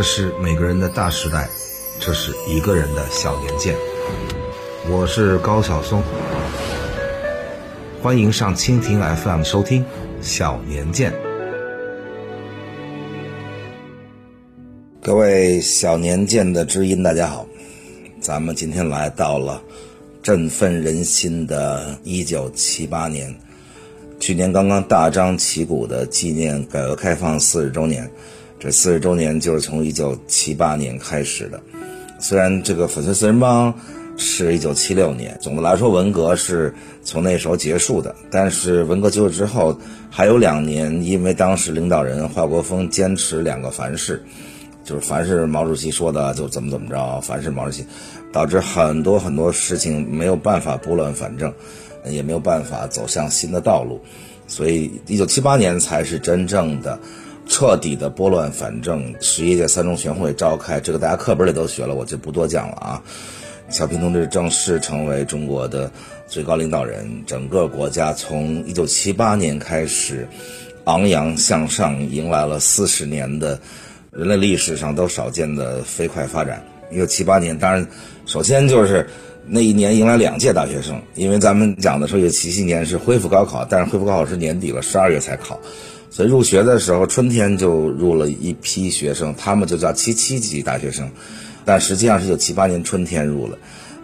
这是每个人的大时代，这是一个人的小年鉴。我是高晓松，欢迎上蜻蜓 FM 收听《小年鉴》。各位小年鉴的知音，大家好，咱们今天来到了振奋人心的1978年，去年刚刚大张旗鼓的纪念改革开放四十周年。这四十周年就是从一九七八年开始的，虽然这个粉碎四人帮是一九七六年，总的来说文革是从那时候结束的，但是文革结束之后还有两年，因为当时领导人华国锋坚持两个凡是，就是凡是毛主席说的就怎么怎么着，凡是毛主席，导致很多很多事情没有办法拨乱反正，也没有办法走向新的道路，所以一九七八年才是真正的。彻底的拨乱反正，十一届三中全会召开，这个大家课本里都学了，我就不多讲了啊。小平同志正式成为中国的最高领导人，整个国家从一九七八年开始昂扬向上，迎来了四十年的人类历史上都少见的飞快发展。一九七八年，当然首先就是那一年迎来两届大学生，因为咱们讲的时候，有七七年是恢复高考，但是恢复高考是年底了，十二月才考。所以入学的时候，春天就入了一批学生，他们就叫七七级大学生，但实际上是一九七八年春天入了。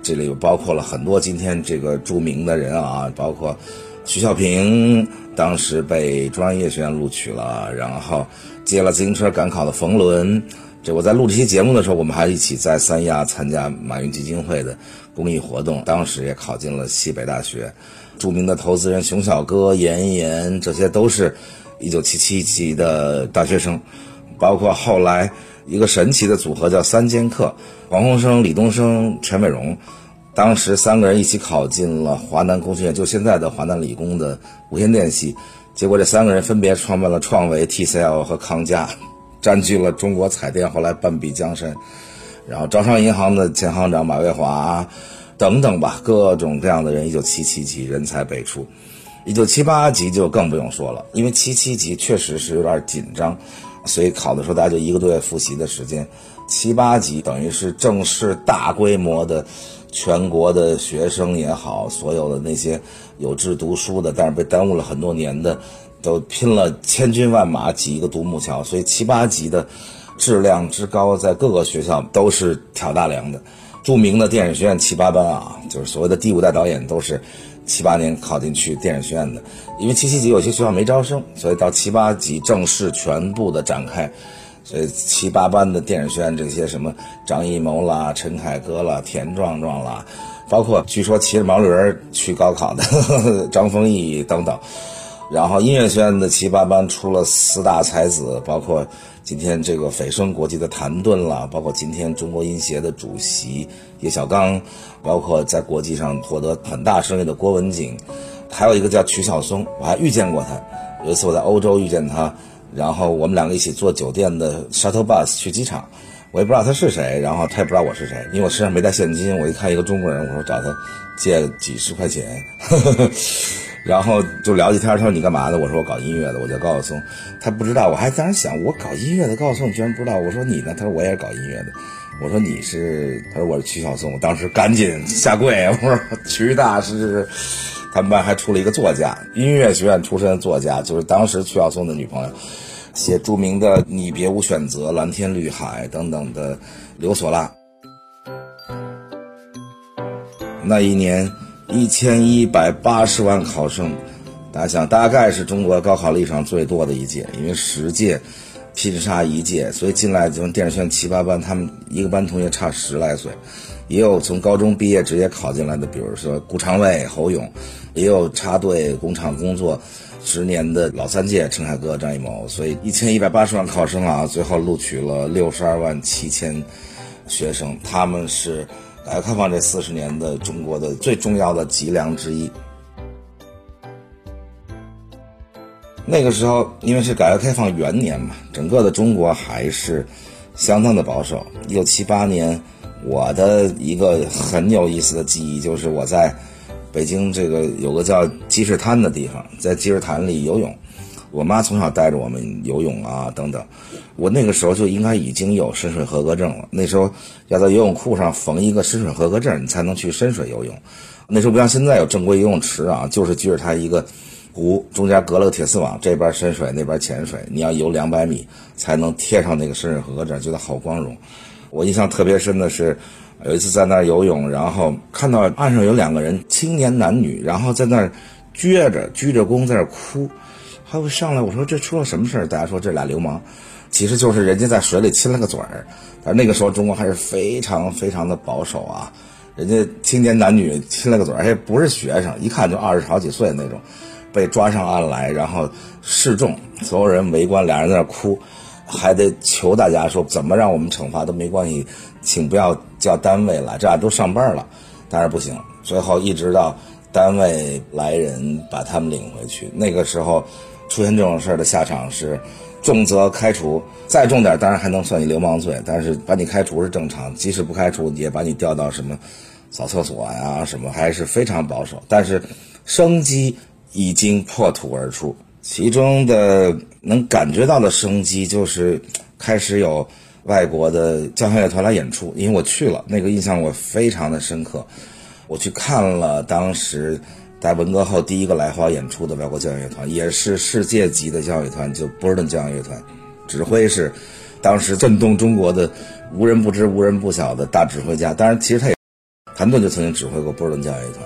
这里包括了很多今天这个著名的人啊，包括徐小平，当时被中央音乐学院录取了，然后借了自行车赶考的冯仑。这我在录这期节目的时候，我们还一起在三亚参加马云基金会的公益活动，当时也考进了西北大学。著名的投资人熊小哥、严严，这些都是。一九七七级的大学生，包括后来一个神奇的组合叫三剑客，王洪生、李东升、陈美荣，当时三个人一起考进了华南工学院，就现在的华南理工的无线电系。结果这三个人分别创办了创维、TCL 和康佳，占据了中国彩电后来半壁江山。然后招商银行的前行长马蔚华等等吧，各种各样的人，一九七七级人才辈出。一九七八级就更不用说了，因为七七级确实是有点紧张，所以考的时候大家就一个多月复习的时间。七八级等于是正式大规模的，全国的学生也好，所有的那些有志读书的，但是被耽误了很多年的，都拼了千军万马挤一个独木桥。所以七八级的质量之高，在各个学校都是挑大梁的。著名的电影学院七八班啊，就是所谓的第五代导演都是。七八年考进去电影学院的，因为七七级有些学校没招生，所以到七八级正式全部的展开，所以七八班的电影学院这些什么张艺谋啦、陈凯歌啦、田壮壮啦，包括据说骑着毛驴去高考的 张丰毅等等，然后音乐学院的七八班出了四大才子，包括。今天这个斐声国际的谭盾啦，包括今天中国音协的主席叶小刚，包括在国际上获得很大声誉的郭文景，还有一个叫曲晓松，我还遇见过他。有一次我在欧洲遇见他，然后我们两个一起坐酒店的 shuttle bus 去机场，我也不知道他是谁，然后他也不知道我是谁，因为我身上没带现金。我一看一个中国人，我说找他借几十块钱。然后就聊几天，他说你干嘛的？我说我搞音乐的，我叫高晓松。他不知道，我还在那想，我搞音乐的高晓松居然不知道。我说你呢？他说我也是搞音乐的。我说你是？他说我是曲晓松。我当时赶紧下跪，我说曲大师。他们班还出了一个作家，音乐学院出身的作家，就是当时曲晓松的女朋友，写著名的《你别无选择》《蓝天绿海》等等的刘索拉。那一年。一千一百八十万考生，大家想，大概是中国高考历史上最多的一届，因为十届拼杀一届，所以进来就电影学院七八班，他们一个班同学差十来岁，也有从高中毕业直接考进来的，比如说顾长卫、侯勇，也有插队工厂工作十年的老三届陈凯歌、张艺谋，所以一千一百八十万考生啊，最后录取了六十二万七千学生，他们是。改革开放这四十年的中国的最重要的脊梁之一。那个时候，因为是改革开放元年嘛，整个的中国还是相当的保守。一九七八年，我的一个很有意思的记忆就是我在北京这个有个叫积水滩的地方，在积水潭里游泳，我妈从小带着我们游泳啊等等，我那个时候就应该已经有深水合格证了。那时候要在游泳裤上缝一个深水合格证，你才能去深水游泳。那时候不像现在有正规游泳池啊，就是举着它一个湖，中间隔了个铁丝网，这边深水那边浅水，你要游两百米才能贴上那个深水合格证，觉得好光荣。我印象特别深的是。有一次在那儿游泳，然后看到岸上有两个人，青年男女，然后在那儿撅着鞠着躬在那儿哭。还会上来我说这出了什么事儿？大家说这俩流氓，其实就是人家在水里亲了个嘴儿。但那个时候中国还是非常非常的保守啊，人家青年男女亲了个嘴儿，还不是学生，一看就二十好几岁那种，被抓上岸来，然后示众，所有人围观，俩人在那儿哭。还得求大家说怎么让我们惩罚都没关系，请不要叫单位来，这俩都上班了，当然不行。最后一直到单位来人把他们领回去，那个时候出现这种事儿的下场是重则开除，再重点当然还能算你流氓罪，但是把你开除是正常，即使不开除也把你调到什么扫厕所呀什么，还是非常保守。但是生机已经破土而出。其中的能感觉到的生机，就是 开始有外国的交响乐团来演出。因为我去了，那个印象我非常的深刻。我去看了当时在文革后第一个来华演出的外国交响乐团，也是世界级的交响乐团，就波士顿交响乐团。指挥是当时震动中国的无人不知、无人不晓的大指挥家。当然，其实他也谭盾就曾经指挥过波士顿交响乐团。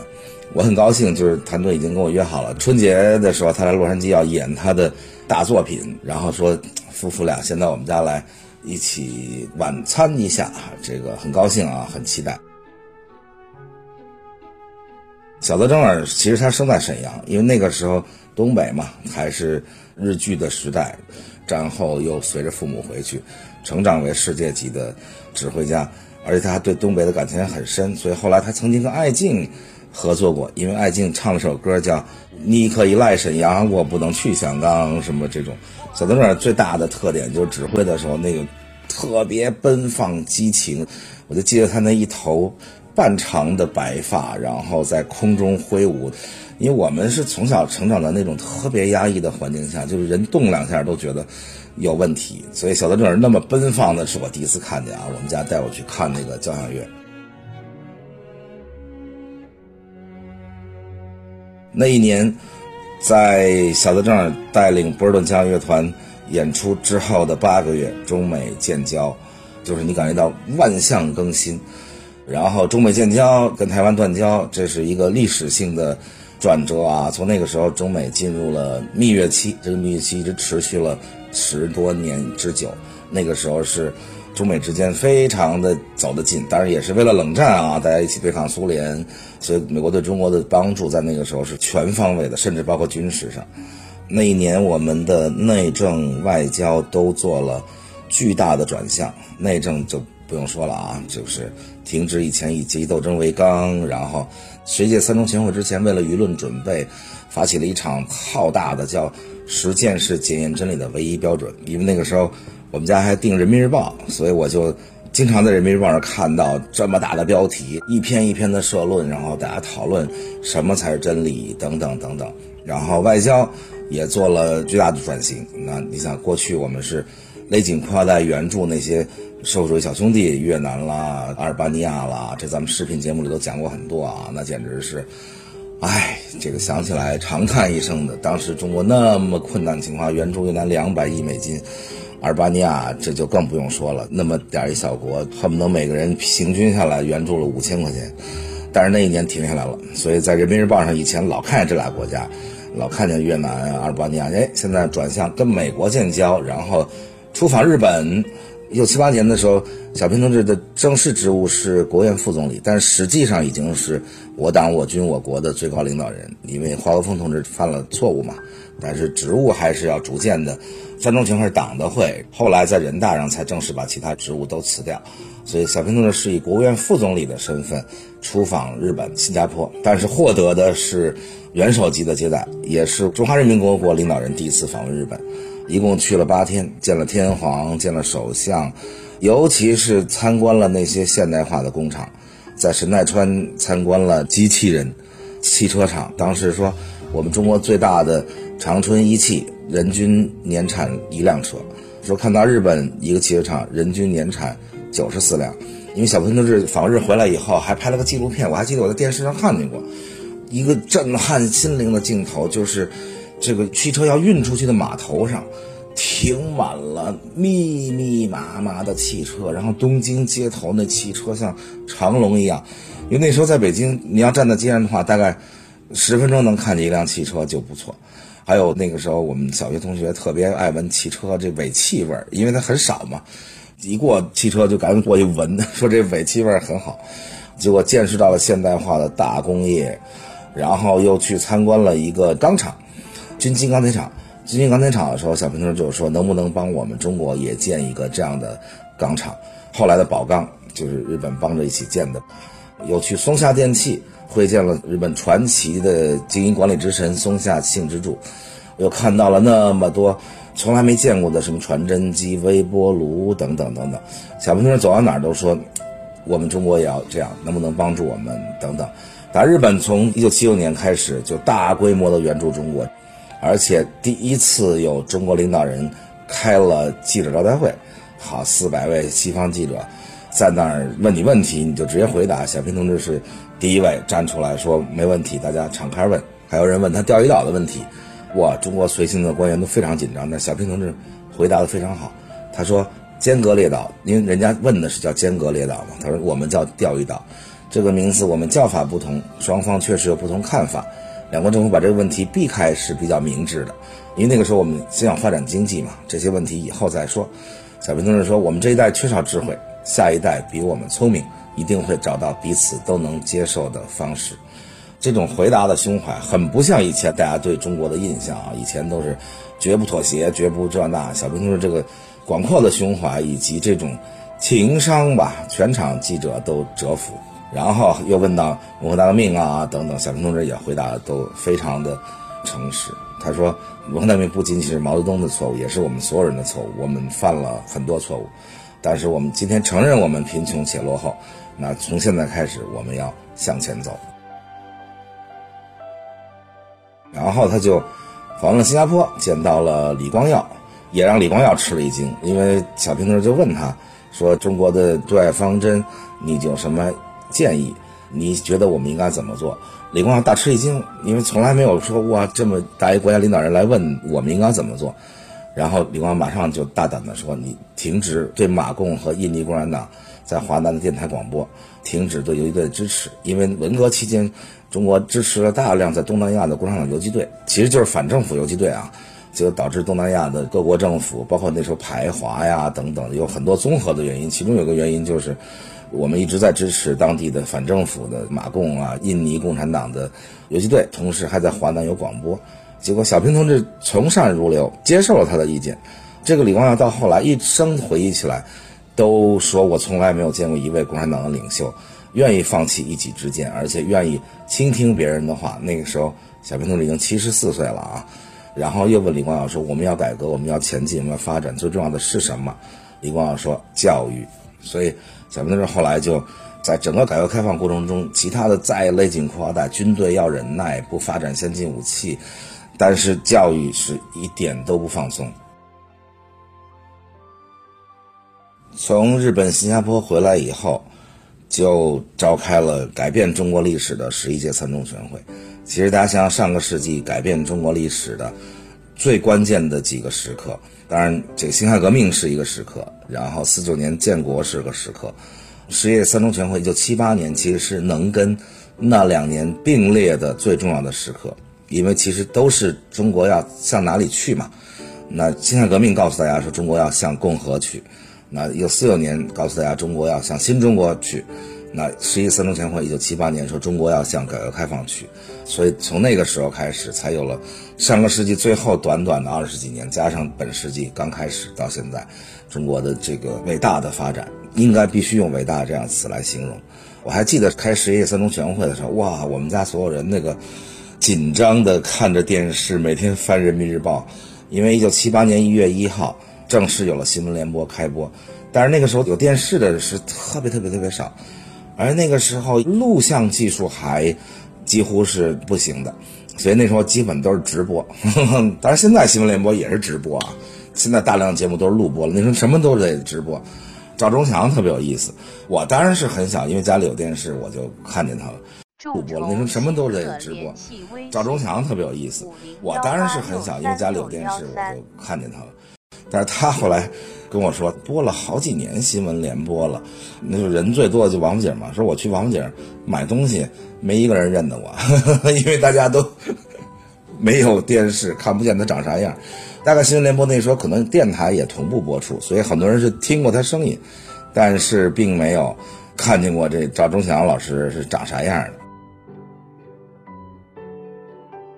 我很高兴，就是谭盾已经跟我约好了，春节的时候他来洛杉矶要演他的大作品，然后说夫妇俩先到我们家来一起晚餐一下，这个很高兴啊，很期待。小泽征尔其实他生在沈阳，因为那个时候东北嘛还是日剧的时代，战后又随着父母回去，成长为世界级的指挥家，而且他还对东北的感情很深，所以后来他曾经跟艾敬。合作过，因为艾敬唱了首歌叫《你可以来沈阳，我不能去香港》什么这种。小泽征尔最大的特点就是指挥的时候那个特别奔放激情，我就记得他那一头半长的白发，然后在空中挥舞。因为我们是从小成长在那种特别压抑的环境下，就是人动两下都觉得有问题，所以小泽征尔那么奔放的是我第一次看见啊！我们家带我去看那个交响乐。那一年，在小泽正带领波士顿交响乐团演出之后的八个月，中美建交，就是你感觉到万象更新。然后中美建交跟台湾断交，这是一个历史性的转折啊！从那个时候，中美进入了蜜月期，这个蜜月期一直持续了十多年之久。那个时候是。中美之间非常的走得近，当然也是为了冷战啊，大家一起对抗苏联，所以美国对中国的帮助在那个时候是全方位的，甚至包括军事上。那一年，我们的内政外交都做了巨大的转向。内政就不用说了啊，就是停止以前以阶级斗争为纲，然后十一届三中全会之前，为了舆论准备，发起了一场浩大的叫“实践是检验真理的唯一标准”，因为那个时候。我们家还订《人民日报》，所以我就经常在《人民日报》上看到这么大的标题，一篇一篇的社论，然后大家讨论什么才是真理等等等等。然后外交也做了巨大的转型。那你想，过去我们是勒紧裤腰带援助那些社会主义小兄弟，越南啦、阿尔巴尼亚啦，这咱们视频节目里都讲过很多啊。那简直是，唉，这个想起来长叹一声的。当时中国那么困难的情况，援助越南两百亿美金。阿尔巴尼亚这就更不用说了，那么点一小国，恨不得每个人平均下来援助了五千块钱，但是那一年停下来了，所以在人民日报上以前老看见这俩国家，老看见越南、阿尔巴尼亚，哎，现在转向跟美国建交，然后出访日本。一九七八年的时候，小平同志的正式职务是国务院副总理，但实际上已经是我党我军我国的最高领导人，因为华国锋同志犯了错误嘛。但是职务还是要逐渐的。三中全会是党的会，后来在人大上才正式把其他职务都辞掉。所以小平同志是以国务院副总理的身份出访日本、新加坡，但是获得的是元首级的接待，也是中华人民共和国领导人第一次访问日本。一共去了八天，见了天皇，见了首相，尤其是参观了那些现代化的工厂，在神奈川参观了机器人汽车厂。当时说，我们中国最大的长春一汽人均年产一辆车，说看到日本一个汽车厂人均年产九十四辆。因为小平同志访日回来以后，还拍了个纪录片，我还记得我在电视上看见过，一个震撼心灵的镜头，就是这个汽车要运出去的码头上，停满了密密麻麻的汽车，然后东京街头那汽车像长龙一样。因为那时候在北京，你要站在街上的话，大概十分钟能看见一辆汽车就不错。还有那个时候，我们小学同学特别爱闻汽车这尾气味，因为它很少嘛。一过汽车就赶紧过去闻，说这尾气味很好。结果见识到了现代化的大工业，然后又去参观了一个钢厂，军金钢铁厂。军金钢铁厂的时候，小平同志就说能不能帮我们中国也建一个这样的钢厂？后来的宝钢就是日本帮着一起建的。又去松下电器会见了日本传奇的经营管理之神松下幸之助，又看到了那么多。从来没见过的什么传真机、微波炉等等等等，小平同志走到哪儿都说，我们中国也要这样，能不能帮助我们等等。打日本从一九七六年开始就大规模的援助中国，而且第一次有中国领导人开了记者招待会，好四百位西方记者在那儿问你问题，你就直接回答。小平同志是第一位站出来说没问题，大家敞开问。还有人问他钓鱼岛的问题。哇！中国随行的官员都非常紧张，但小平同志回答的非常好。他说：“尖阁列岛，因为人家问的是叫尖阁列岛嘛。”他说：“我们叫钓鱼岛，这个名字我们叫法不同，双方确实有不同看法。两国政府把这个问题避开是比较明智的，因为那个时候我们先要发展经济嘛，这些问题以后再说。”小平同志说：“我们这一代缺少智慧，下一代比我们聪明，一定会找到彼此都能接受的方式。”这种回答的胸怀很不像以前大家对中国的印象啊！以前都是绝不妥协、绝不这那。小平同志这个广阔的胸怀以及这种情商吧，全场记者都折服。然后又问到文化大革命啊等等，小平同志也回答的都非常的诚实。他说，文化大革命不仅仅是毛泽东的错误，也是我们所有人的错误。我们犯了很多错误，但是我们今天承认我们贫穷且落后。那从现在开始，我们要向前走。然后他就访问了新加坡，见到了李光耀，也让李光耀吃了一惊。因为小平同志就问他说：“中国的对外方针，你有什么建议？你觉得我们应该怎么做？”李光耀大吃一惊，因为从来没有说哇这么大一国家领导人来问我们应该怎么做。然后李光耀马上就大胆地说：“你停止对马共和印尼共产党在华南的电台广播，停止对游击队的支持，因为文革期间。”中国支持了大量在东南亚的共产党游击队，其实就是反政府游击队啊，就导致东南亚的各国政府，包括那时候排华呀等等，有很多综合的原因。其中有个原因就是，我们一直在支持当地的反政府的马共啊、印尼共产党的游击队，同时还在华南有广播。结果小平同志从善如流，接受了他的意见。这个李光耀到后来一生回忆起来，都说我从来没有见过一位共产党的领袖。愿意放弃一己之见，而且愿意倾听别人的话。那个时候，小平同志已经七十四岁了啊。然后又问李光耀说：“我们要改革，我们要前进，我们要发展，最重要的是什么？”李光耀说：“教育。”所以，小平同志后来就在整个改革开放过程中，其他的再勒紧裤腰带，军队要忍耐，不发展先进武器，但是教育是一点都不放松。从日本、新加坡回来以后。就召开了改变中国历史的十一届三中全会。其实大家想想，上个世纪改变中国历史的最关键的几个时刻，当然这个辛亥革命是一个时刻，然后四九年建国是个时刻，十一届三中全会一九七八年其实是能跟那两年并列的最重要的时刻，因为其实都是中国要向哪里去嘛。那辛亥革命告诉大家说，中国要向共和去。那一九四六年告诉大家，中国要向新中国去；那十一三中全会一九七八年说中国要向改革开放去，所以从那个时候开始，才有了上个世纪最后短短的二十几年，加上本世纪刚开始到现在，中国的这个伟大的发展，应该必须用“伟大”这样词来形容。我还记得开十一三中全会的时候，哇，我们家所有人那个紧张的看着电视，每天翻人民日报，因为一九七八年一月一号。正式有了新闻联播开播，但是那个时候有电视的是特别特别特别少，而那个时候录像技术还几乎是不行的，所以那时候基本都是直播。当然现在新闻联播也是直播啊，现在大量节目都是录播了。那时候什么都得直播。赵忠祥特别有意思，我当然是很小，因为家里有电视，我就看见他了。录播了，那时候什么都得直播。赵忠祥特别有意思，我当然是很小，因为家里有电视，我就看见他了。但是他后来跟我说，播了好几年新闻联播了，那就人最多的就王府井嘛。说我去王府井买东西，没一个人认得我，因为大家都 没有电视，看不见他长啥样。大概新闻联播那时候可能电台也同步播出，所以很多人是听过他声音，但是并没有看见过这赵忠祥老师是长啥样的。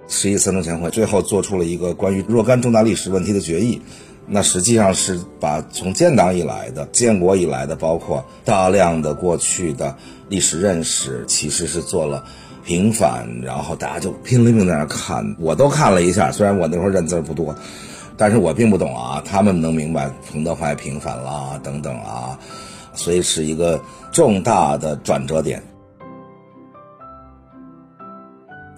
十一三中全会最后做出了一个关于若干重大历史问题的决议。那实际上是把从建党以来的、建国以来的，包括大量的过去的历史认识，其实是做了平反，然后大家就拼了命在那看，我都看了一下，虽然我那会儿认字不多，但是我并不懂啊，他们能明白彭德怀平反啦等等啊，所以是一个重大的转折点。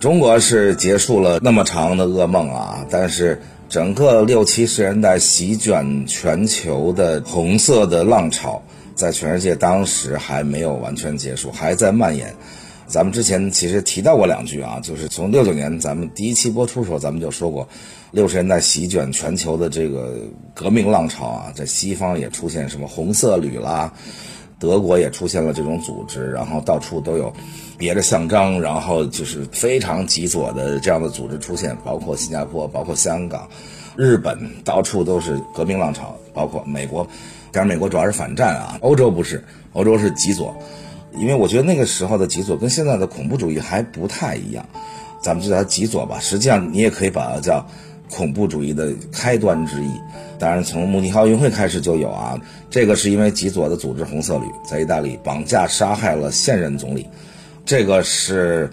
中国是结束了那么长的噩梦啊，但是。整个六七十年代席卷全球的红色的浪潮，在全世界当时还没有完全结束，还在蔓延。咱们之前其实提到过两句啊，就是从六九年咱们第一期播出的时候，咱们就说过，六十年代席卷全球的这个革命浪潮啊，在西方也出现什么红色旅啦。德国也出现了这种组织，然后到处都有别的象征，然后就是非常极左的这样的组织出现，包括新加坡，包括香港，日本，到处都是革命浪潮，包括美国，当然美国主要是反战啊，欧洲不是，欧洲是极左，因为我觉得那个时候的极左跟现在的恐怖主义还不太一样，咱们就叫它极左吧，实际上你也可以把它叫。恐怖主义的开端之一，当然从慕尼黑奥运会开始就有啊。这个是因为极左的组织红色旅在意大利绑架杀害了现任总理，这个是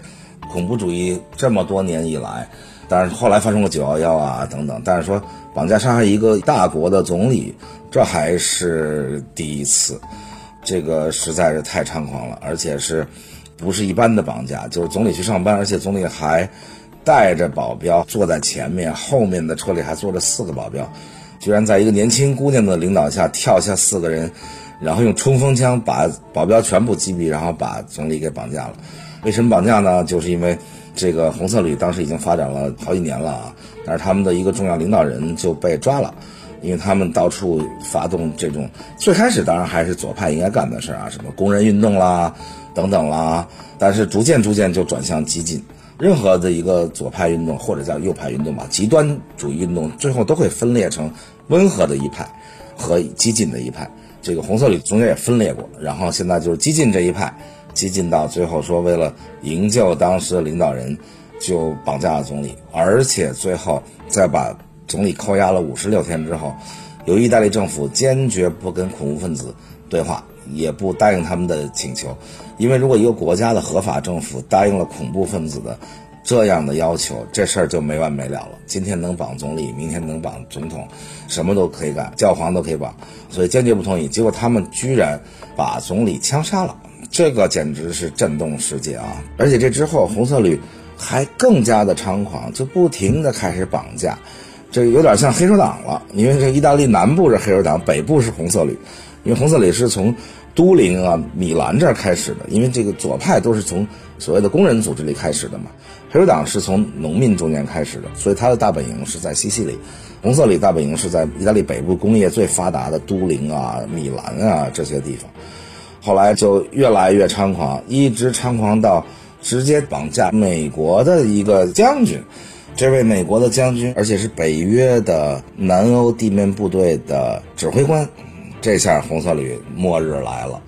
恐怖主义这么多年以来，当然后来发生了九幺幺啊等等，但是说绑架杀害一个大国的总理，这还是第一次，这个实在是太猖狂了，而且是不是一般的绑架，就是总理去上班，而且总理还。带着保镖坐在前面，后面的车里还坐着四个保镖，居然在一个年轻姑娘的领导下跳下四个人，然后用冲锋枪把保镖全部击毙，然后把总理给绑架了。为什么绑架呢？就是因为这个红色旅当时已经发展了好几年了啊，但是他们的一个重要领导人就被抓了，因为他们到处发动这种最开始当然还是左派应该干的事啊，什么工人运动啦等等啦，但是逐渐逐渐就转向激进。任何的一个左派运动或者叫右派运动吧，极端主义运动最后都会分裂成温和的一派和激进的一派。这个红色旅中间也分裂过，然后现在就是激进这一派，激进到最后说为了营救当时的领导人，就绑架了总理，而且最后再把总理扣押了五十六天之后，由意大利政府坚决不跟恐怖分子对话。也不答应他们的请求，因为如果一个国家的合法政府答应了恐怖分子的这样的要求，这事儿就没完没了了。今天能绑总理，明天能绑总统，什么都可以干，教皇都可以绑，所以坚决不同意。结果他们居然把总理枪杀了，这个简直是震动世界啊！而且这之后，红色旅还更加的猖狂，就不停的开始绑架，这有点像黑手党了。因为这意大利南部是黑手党，北部是红色旅。因为红色旅是从都灵啊、米兰这儿开始的，因为这个左派都是从所谓的工人组织里开始的嘛。黑手党是从农民中间开始的，所以它的大本营是在西西里。红色旅大本营是在意大利北部工业最发达的都灵啊、米兰啊这些地方。后来就越来越猖狂，一直猖狂到直接绑架美国的一个将军。这位美国的将军，而且是北约的南欧地面部队的指挥官。这下红色旅末日来了，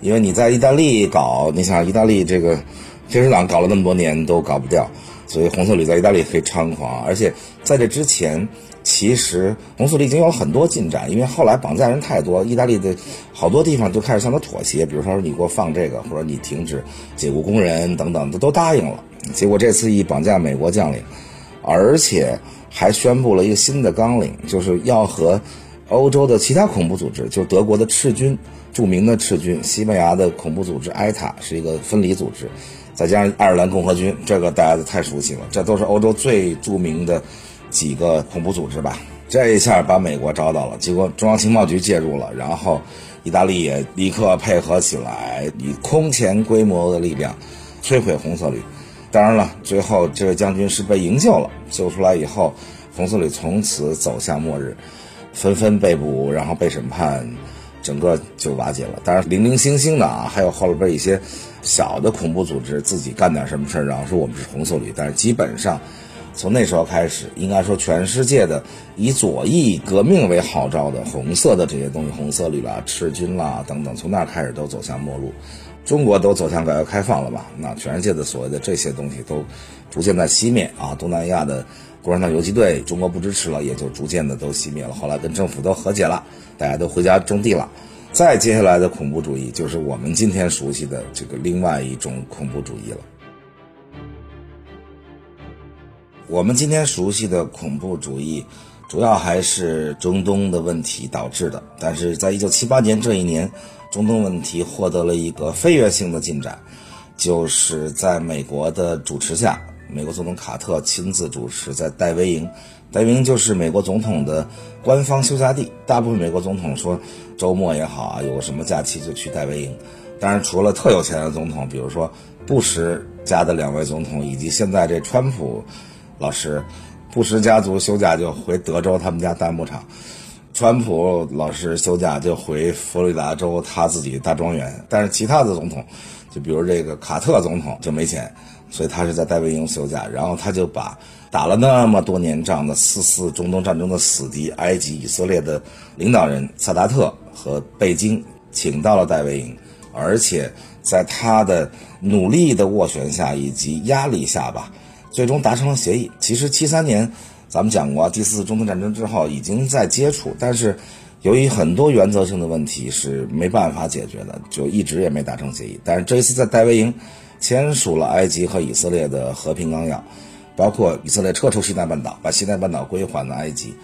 因为你在意大利搞，你想意大利这个黑手党搞了那么多年都搞不掉，所以红色旅在意大利可以猖狂。而且在这之前，其实红色旅已经有很多进展，因为后来绑架人太多，意大利的好多地方就开始向他妥协，比如说你给我放这个，或者你停止解雇工人等等，都都答应了。结果这次一绑架美国将领，而且还宣布了一个新的纲领，就是要和。欧洲的其他恐怖组织，就是德国的赤军，著名的赤军；西班牙的恐怖组织埃塔是一个分离组织，再加上爱尔兰共和军，这个大家都太熟悉了，这都是欧洲最著名的几个恐怖组织吧。这一下把美国招到了，结果中央情报局介入了，然后意大利也立刻配合起来，以空前规模的力量摧毁红色旅。当然了，最后这位将军是被营救了，救出来以后，红色旅从此走向末日，纷纷被捕，然后被审判，整个就瓦解了。当然，零零星星的啊，还有后边一些小的恐怖组织自己干点什么事儿，然后说我们是红色旅，但是基本上。从那时候开始，应该说全世界的以左翼革命为号召的红色的这些东西，红色旅啦、赤军啦等等，从那儿开始都走向末路。中国都走向改革开放了吧？那全世界的所谓的这些东西都逐渐在熄灭啊。东南亚的共产党游击队，中国不支持了，也就逐渐的都熄灭了。后来跟政府都和解了，大家都回家种地了。再接下来的恐怖主义，就是我们今天熟悉的这个另外一种恐怖主义了。我们今天熟悉的恐怖主义，主要还是中东的问题导致的。但是在一九七八年这一年，中东问题获得了一个飞跃性的进展，就是在美国的主持下，美国总统卡特亲自主持在戴维营，戴维营就是美国总统的官方休假地。大部分美国总统说周末也好啊，有什么假期就去戴维营。当然，除了特有钱的总统，比如说布什家的两位总统，以及现在这川普。老师，布什家族休假就回德州他们家大牧场，川普老师休假就回佛罗里达州他自己大庄园。但是其他的总统，就比如这个卡特总统就没钱，所以他是在戴维营休假。然后他就把打了那么多年仗的四次中东战争的死敌埃及、以色列的领导人萨达特和贝京请到了戴维营，而且在他的努力的斡旋下以及压力下吧。最终达成了协议。其实七三年，咱们讲过第四次中东战争之后已经在接触，但是由于很多原则性的问题是没办法解决的，就一直也没达成协议。但是这一次在戴维营签署了埃及和以色列的和平纲要，包括以色列撤出西奈半岛，把西奈半岛归还了埃及，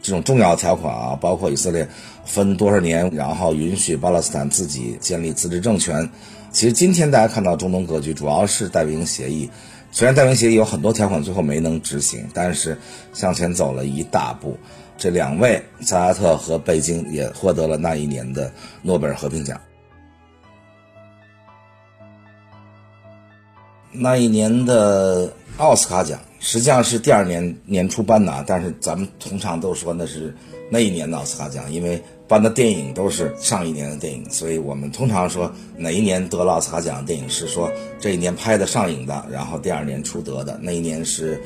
这种重要条款啊，包括以色列分多少年，然后允许巴勒斯坦自己建立自治政权。其实今天大家看到中东格局，主要是戴维营协议。虽然戴维协议有很多条款最后没能执行，但是向前走了一大步。这两位萨拉特和贝京也获得了那一年的诺贝尔和平奖。那一年的奥斯卡奖实际上是第二年年初颁的，但是咱们通常都说那是那一年的奥斯卡奖，因为。颁的电影都是上一年的电影，所以我们通常说哪一年得了奥斯卡奖的电影是说这一年拍的上映的，然后第二年出得的那一年是《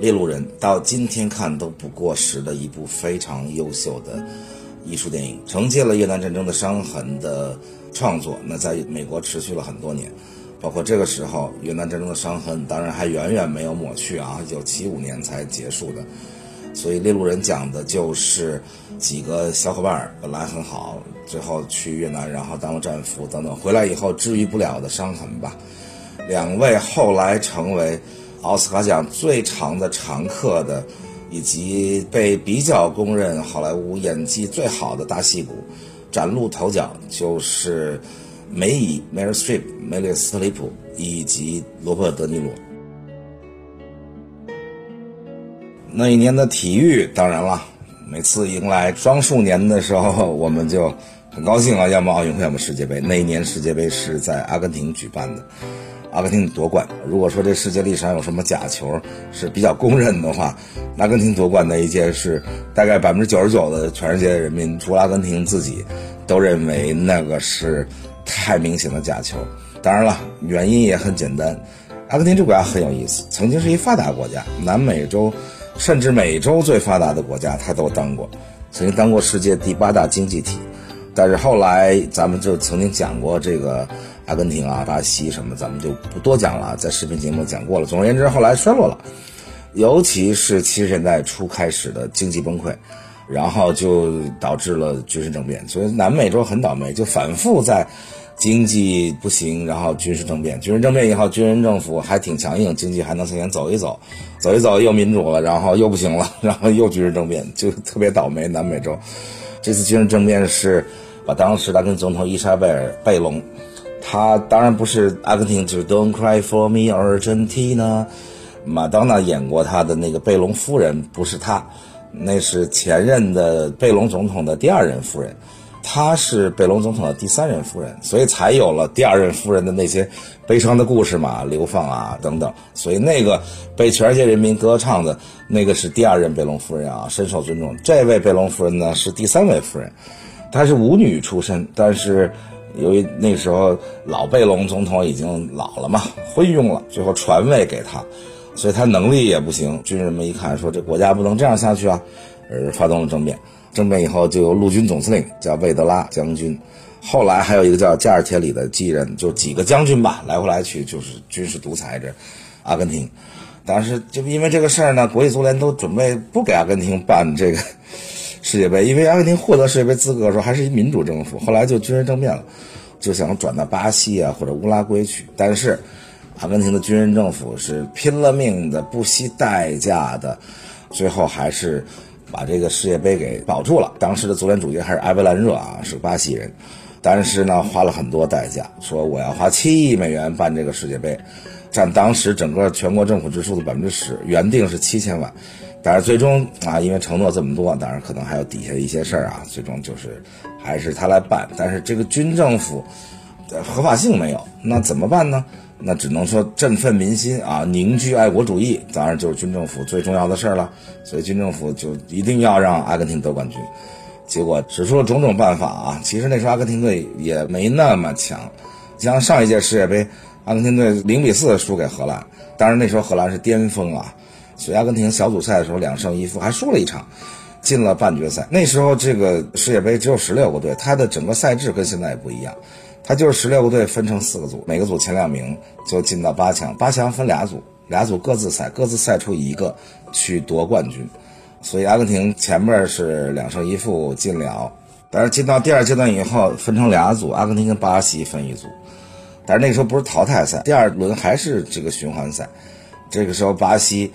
猎鹿人》，到今天看都不过时的一部非常优秀的艺术电影，承接了越南战争的伤痕的创作，那在美国持续了很多年，包括这个时候越南战争的伤痕当然还远远没有抹去啊，一九七五年才结束的。所以《猎鹿人》讲的就是几个小伙伴本来很好，最后去越南，然后当了战俘等等，回来以后治愈不了的伤痕吧。两位后来成为奥斯卡奖最长的常客的，以及被比较公认好莱坞演技最好的大戏骨，崭露头角，就是梅姨 （Mary Streep）、梅丽斯特里普以及罗伯特·德尼罗。那一年的体育，当然了，每次迎来双数年的时候，我们就很高兴啊，要么奥运会，要么世界杯。那一年世界杯是在阿根廷举办的，阿根廷夺冠。如果说这世界历史上有什么假球是比较公认的话，阿根廷夺冠那一届是大概百分之九十九的全世界人民，除了阿根廷自己，都认为那个是太明显的假球。当然了，原因也很简单，阿根廷这国家很有意思，曾经是一发达国家，南美洲。甚至美洲最发达的国家，他都当过，曾经当过世界第八大经济体，但是后来咱们就曾经讲过这个阿根廷啊、巴西什么，咱们就不多讲了，在视频节目讲过了。总而言之，后来衰落了，尤其是七十年代初开始的经济崩溃，然后就导致了军事政变，所以南美洲很倒霉，就反复在。经济不行，然后军事政变，军事政变以后，军人政府还挺强硬，经济还能向前走一走，走一走又民主了，然后又不行了，然后又军事政变，就特别倒霉。南美洲这次军事政变是把当时的跟总统伊莎贝尔·贝隆他当然不是阿根廷，就是 Don't Cry for Me Argentina。马当娜演过他的那个贝隆夫人，不是他，那是前任的贝隆总统的第二任夫人。她是贝隆总统的第三任夫人，所以才有了第二任夫人的那些悲伤的故事嘛，流放啊等等。所以那个被全世界人民歌唱的那个是第二任贝隆夫人啊，深受尊重。这位贝隆夫人呢是第三位夫人，她是舞女出身，但是由于那时候老贝隆总统已经老了嘛，昏庸了，最后传位给她，所以他能力也不行。军人们一看说这国家不能这样下去啊，而发动了政变。政变以后，就有陆军总司令叫魏德拉将军，后来还有一个叫加尔铁里的继任，就几个将军吧，来回来去就是军事独裁着阿根廷。但是就因为这个事儿呢，国际足联都准备不给阿根廷办这个世界杯，因为阿根廷获得世界杯资格的时候还是一民主政府，后来就军事政变了，就想转到巴西啊或者乌拉圭去。但是阿根廷的军人政府是拼了命的、不惜代价的，最后还是。把这个世界杯给保住了。当时的足联主席还是埃维兰热啊，是巴西人，但是呢花了很多代价，说我要花七亿美元办这个世界杯，占当时整个全国政府支出的百分之十，原定是七千万，但是最终啊，因为承诺这么多，当然可能还有底下的一些事儿啊，最终就是还是他来办。但是这个军政府的合法性没有，那怎么办呢？那只能说振奋民心啊，凝聚爱国主义，当然就是军政府最重要的事儿了。所以军政府就一定要让阿根廷得冠军。结果指出了种种办法啊，其实那时候阿根廷队也没那么强。像上一届世界杯，阿根廷队零比四输给荷兰，当然那时候荷兰是巅峰啊。所以阿根廷小组赛的时候两胜一负，还输了一场，进了半决赛。那时候这个世界杯只有十六个队，它的整个赛制跟现在也不一样。他就是十六个队分成四个组，每个组前两名就进到八强，八强分俩组，俩组各自赛，各自赛出一个去夺冠军。所以阿根廷前面是两胜一负进了，但是进到第二阶段以后分成俩组，阿根廷跟巴西分一组，但是那个时候不是淘汰赛，第二轮还是这个循环赛。这个时候巴西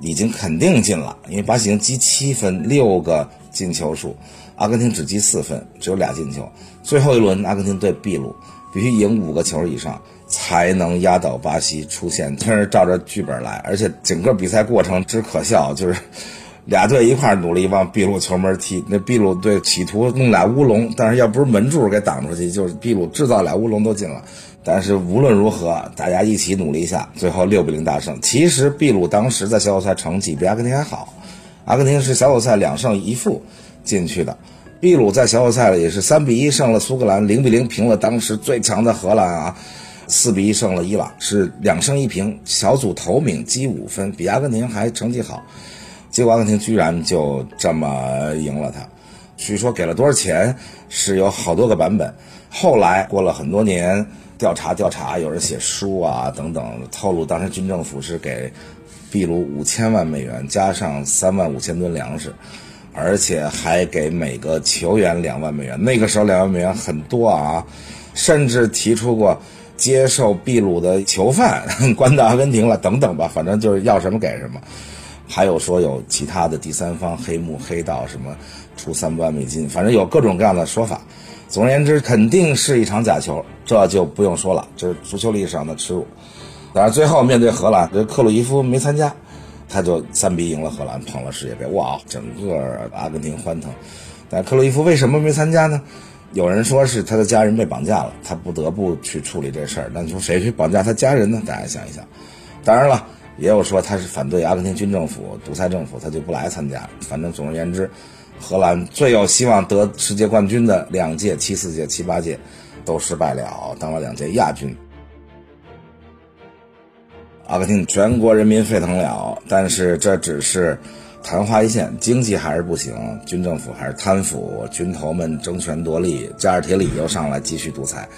已经肯定进了，因为巴西已经积七分，六个进球数。阿根廷只积四分，只有俩进球。最后一轮，阿根廷对秘鲁，必须赢五个球以上才能压倒巴西出线。全是照着剧本来，而且整个比赛过程之可笑，就是 俩队一块努力往秘鲁球门踢。那秘鲁队企图弄俩乌龙，但是要不是门柱给挡出去，就是秘鲁制造俩乌龙都进了。但是无论如何，大家一起努力一下，最后六比零大胜。其实秘鲁当时在小组赛成绩比阿根廷还好，阿根廷是小组赛两胜一负。进去的，秘鲁在小组赛里也是三比一胜了苏格兰，零比零平了当时最强的荷兰啊，四比一胜了伊朗，是两胜一平，小组头名积五分，比阿根廷还成绩好。结果阿根廷居然就这么赢了他，据说给了多少钱是有好多个版本。后来过了很多年调查调查，有人写书啊等等，透露当时军政府是给秘鲁五千万美元，加上三万五千吨粮食。而且还给每个球员两万美元，那个时候两万美元很多啊，甚至提出过接受秘鲁的囚犯关到阿根廷了等等吧，反正就是要什么给什么。还有说有其他的第三方黑幕黑道什么出三万美金，反正有各种各样的说法。总而言之，肯定是一场假球，这就不用说了，这是足球历史上的耻辱。但是最后面对荷兰，这克鲁伊夫没参加。他就三比赢了荷兰，捧了世界杯。哇，整个阿根廷欢腾。但克洛伊夫为什么没参加呢？有人说是他的家人被绑架了，他不得不去处理这事儿。那你说谁去绑架他家人呢？大家想一想。当然了，也有说他是反对阿根廷军政府、独裁政府，他就不来参加。反正总而言之，荷兰最有希望得世界冠军的两届、七四届、七八届都失败了，当了两届亚军。阿根廷全国人民沸腾了，但是这只是昙花一现，经济还是不行，军政府还是贪腐，军头们争权夺利，加尔铁里又上来继续独裁。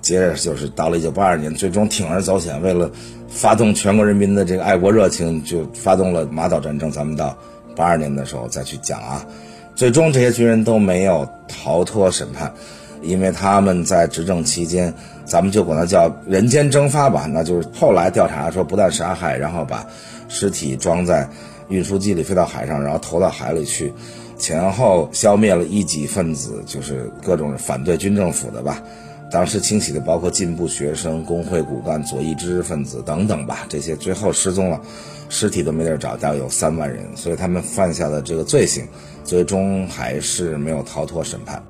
接着就是到了一九八二年，最终铤而走险，为了发动全国人民的这个爱国热情，就发动了马岛战争。咱们到八二年的时候再去讲啊。最终这些军人都没有逃脱审判。因为他们在执政期间咱们就管它叫人间蒸发吧那就是后来调查说不但杀害然后把尸体装在运输机里飞到海上然后投到海里去前后消灭了异己分子就是各种反对军政府的吧当时清洗的包括进步学生工会骨干左翼知识分子等等吧这些最后失踪了尸体都没地儿找大概有三万人所以他们犯下的这个罪行最终还是没有逃脱审判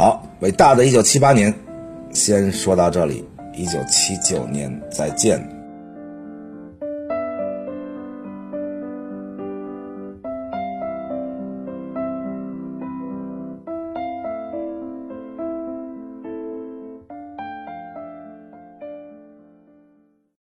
好伟大的一九七八年先说到这里一九七九年再见。